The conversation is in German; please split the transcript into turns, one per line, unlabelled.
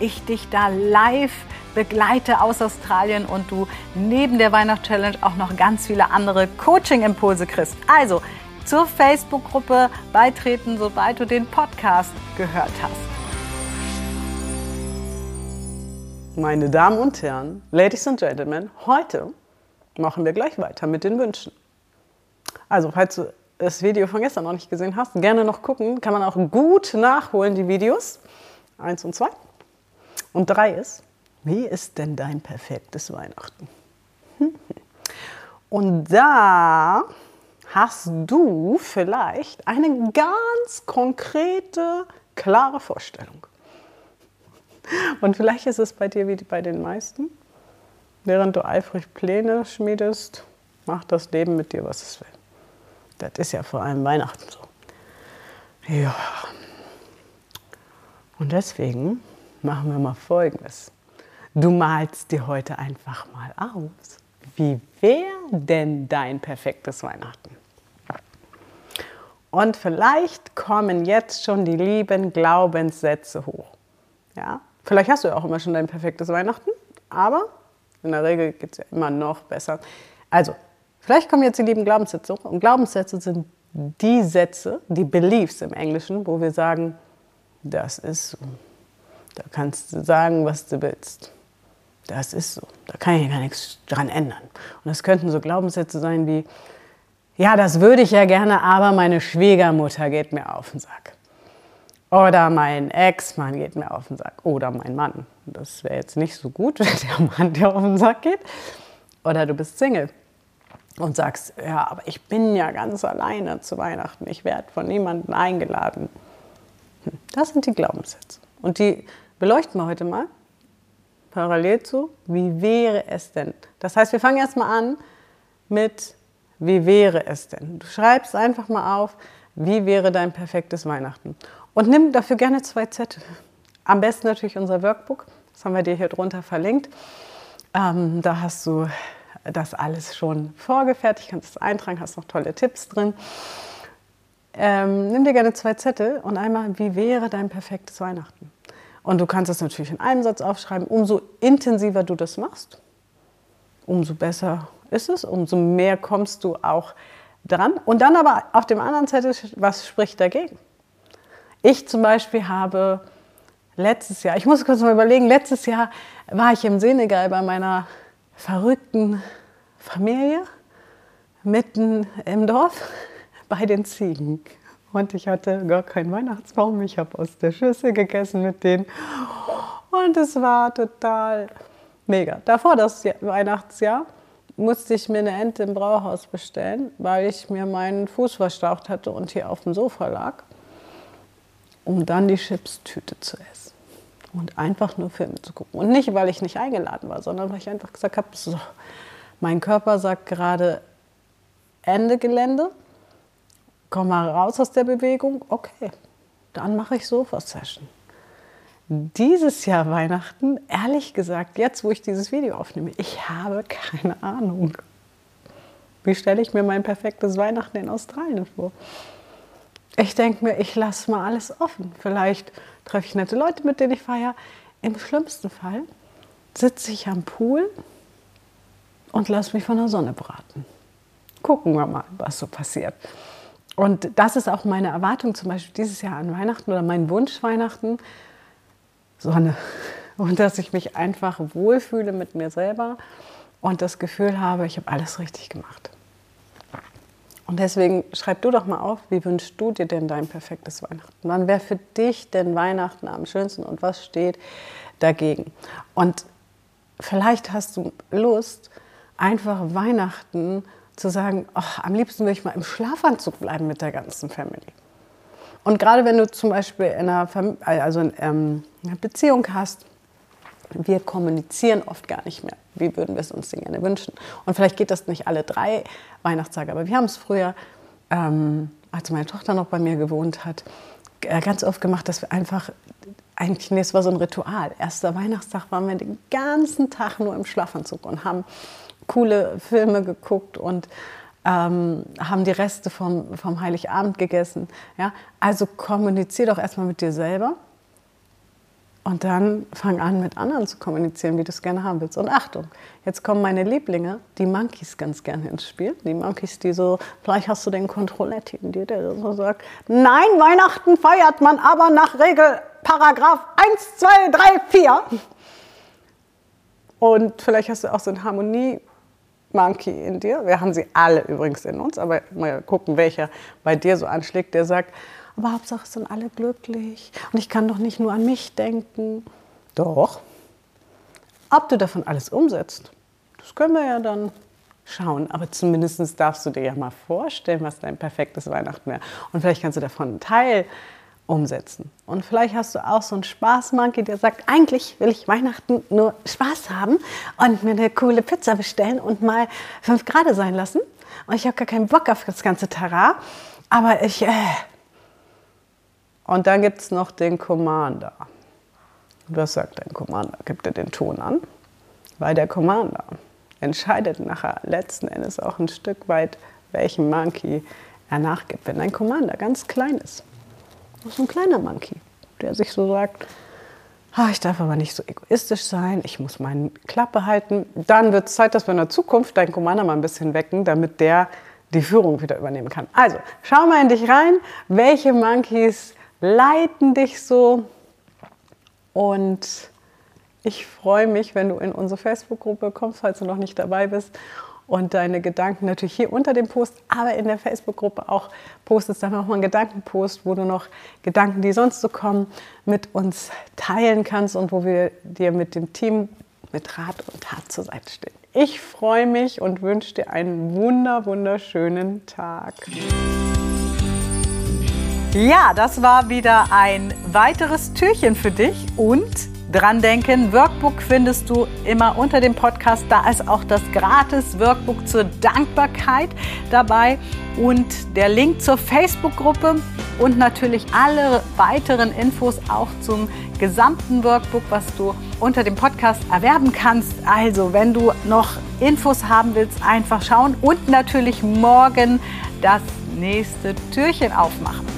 ich dich da live begleite aus Australien und du neben der Weihnachtschallenge auch noch ganz viele andere Coaching-Impulse kriegst. Also zur Facebook-Gruppe beitreten, sobald du den Podcast gehört hast.
Meine Damen und Herren, Ladies and Gentlemen, heute machen wir gleich weiter mit den Wünschen. Also, falls du das Video von gestern noch nicht gesehen hast, gerne noch gucken. Kann man auch gut nachholen, die Videos. Eins und zwei. Und drei ist, wie ist denn dein perfektes Weihnachten? Und da hast du vielleicht eine ganz konkrete, klare Vorstellung. Und vielleicht ist es bei dir wie bei den meisten. Während du eifrig Pläne schmiedest, macht das Leben mit dir, was es will. Das ist ja vor allem Weihnachten so. Ja. Und deswegen machen wir mal Folgendes. Du malst dir heute einfach mal aus. Wie wäre denn dein perfektes Weihnachten? Und vielleicht kommen jetzt schon die lieben Glaubenssätze hoch. Ja? Vielleicht hast du ja auch immer schon dein perfektes Weihnachten, aber in der Regel geht es ja immer noch besser. Also, vielleicht kommen jetzt die lieben Glaubenssätze hoch. Und Glaubenssätze sind die Sätze, die Beliefs im Englischen, wo wir sagen, das ist. Da kannst du sagen, was du willst. Das ist so. Da kann ich gar nichts dran ändern. Und das könnten so Glaubenssätze sein wie, ja, das würde ich ja gerne, aber meine Schwiegermutter geht mir auf den Sack. Oder mein Ex-Mann geht mir auf den Sack. Oder mein Mann. Das wäre jetzt nicht so gut, wenn der Mann dir auf den Sack geht. Oder du bist Single und sagst, ja, aber ich bin ja ganz alleine zu Weihnachten. Ich werde von niemandem eingeladen. Hm, das sind die Glaubenssätze. Und die beleuchten wir heute mal parallel zu, wie wäre es denn? Das heißt, wir fangen erstmal an mit, wie wäre es denn? Du schreibst einfach mal auf, wie wäre dein perfektes Weihnachten? Und nimm dafür gerne zwei Zettel. Am besten natürlich unser Workbook, das haben wir dir hier drunter verlinkt. Ähm, da hast du das alles schon vorgefertigt, kannst es eintragen, hast noch tolle Tipps drin. Ähm, nimm dir gerne zwei Zettel und einmal, wie wäre dein perfektes Weihnachten? Und du kannst es natürlich in einem Satz aufschreiben. Umso intensiver du das machst, umso besser ist es, umso mehr kommst du auch dran. Und dann aber auf dem anderen Zettel, was spricht dagegen? Ich zum Beispiel habe letztes Jahr, ich muss kurz mal überlegen, letztes Jahr war ich im Senegal bei meiner verrückten Familie mitten im Dorf bei den Ziegen. Und ich hatte gar keinen Weihnachtsbaum. Ich habe aus der Schüssel gegessen mit denen. Und es war total mega. Davor, das Weihnachtsjahr, musste ich mir eine Ente im Brauhaus bestellen, weil ich mir meinen Fuß verstaucht hatte und hier auf dem Sofa lag, um dann die Chipstüte zu essen. Und einfach nur Filme zu gucken. Und nicht, weil ich nicht eingeladen war, sondern weil ich einfach gesagt habe, so, mein Körper sagt gerade Ende Gelände komm mal raus aus der Bewegung, okay, dann mache ich Sofa-Session. Dieses Jahr Weihnachten, ehrlich gesagt, jetzt wo ich dieses Video aufnehme, ich habe keine Ahnung. Wie stelle ich mir mein perfektes Weihnachten in Australien vor? Ich denke mir, ich lasse mal alles offen. Vielleicht treffe ich nette Leute, mit denen ich feiere. Im schlimmsten Fall sitze ich am Pool und lasse mich von der Sonne braten. Gucken wir mal, was so passiert. Und das ist auch meine Erwartung zum Beispiel dieses Jahr an Weihnachten oder mein Wunsch Weihnachten. Sonne. Und dass ich mich einfach wohlfühle mit mir selber und das Gefühl habe, ich habe alles richtig gemacht. Und deswegen schreib du doch mal auf, wie wünschst du dir denn dein perfektes Weihnachten? Wann wäre für dich denn Weihnachten am schönsten und was steht dagegen? Und vielleicht hast du Lust, einfach Weihnachten zu sagen, ach, am liebsten würde ich mal im Schlafanzug bleiben mit der ganzen Family. Und gerade wenn du zum Beispiel in einer, Fam also in, ähm, einer Beziehung hast wir kommunizieren oft gar nicht mehr. Wie würden wir es uns denn gerne wünschen? Und vielleicht geht das nicht alle drei Weihnachtstage, aber wir haben es früher, ähm, als meine Tochter noch bei mir gewohnt hat, äh, ganz oft gemacht, dass wir einfach, eigentlich, es war so ein Ritual. Erster Weihnachtstag waren wir den ganzen Tag nur im Schlafanzug und haben coole Filme geguckt und ähm, haben die Reste vom, vom Heiligabend gegessen. Ja? Also kommunizier doch erstmal mit dir selber und dann fang an, mit anderen zu kommunizieren, wie du es gerne haben willst. Und Achtung, jetzt kommen meine Lieblinge, die Monkeys ganz gerne ins Spiel. Die Monkeys, die so, vielleicht hast du den Kontrolletti in dir, der so sagt, nein, Weihnachten feiert man aber nach Regel Paragraph 1, 2, 3, 4. Und vielleicht hast du auch so ein Harmonie Monkey in dir. Wir haben sie alle übrigens in uns, aber mal gucken, welcher bei dir so anschlägt, der sagt, aber Hauptsache es sind alle glücklich und ich kann doch nicht nur an mich denken. Doch. Ob du davon alles umsetzt, das können wir ja dann schauen. Aber zumindest darfst du dir ja mal vorstellen, was dein perfektes Weihnachten wäre. Und vielleicht kannst du davon einen Teil umsetzen. Und vielleicht hast du auch so einen Spaßmonkey, der sagt, eigentlich will ich Weihnachten nur Spaß haben und mir eine coole Pizza bestellen und mal fünf Grad sein lassen. Und ich habe gar keinen Bock auf das ganze Terrain. Aber ich, äh, und dann gibt es noch den Commander. Was sagt ein Commander? Gibt er den Ton an? Weil der Commander entscheidet nachher letzten Endes auch ein Stück weit, welchem Monkey er nachgibt. Wenn ein Commander ganz klein ist, so ein kleiner Monkey, der sich so sagt, ich darf aber nicht so egoistisch sein, ich muss meine Klappe halten, dann wird es Zeit, dass wir in der Zukunft deinen Commander mal ein bisschen wecken, damit der die Führung wieder übernehmen kann. Also, schau mal in dich rein, welche Monkeys leiten dich so. Und ich freue mich, wenn du in unsere Facebook-Gruppe kommst, falls du noch nicht dabei bist und deine Gedanken natürlich hier unter dem Post, aber in der Facebook-Gruppe auch postest. Dann nochmal einen Gedankenpost, wo du noch Gedanken, die sonst so kommen, mit uns teilen kannst und wo wir dir mit dem Team mit Rat und Tat zur Seite stehen. Ich freue mich und wünsche dir einen wunder, wunderschönen Tag.
Ja, das war wieder ein weiteres Türchen für dich und dran denken, Workbook findest du immer unter dem Podcast. Da ist auch das gratis Workbook zur Dankbarkeit dabei und der Link zur Facebook-Gruppe und natürlich alle weiteren Infos auch zum gesamten Workbook, was du unter dem Podcast erwerben kannst. Also, wenn du noch Infos haben willst, einfach schauen und natürlich morgen das nächste Türchen aufmachen.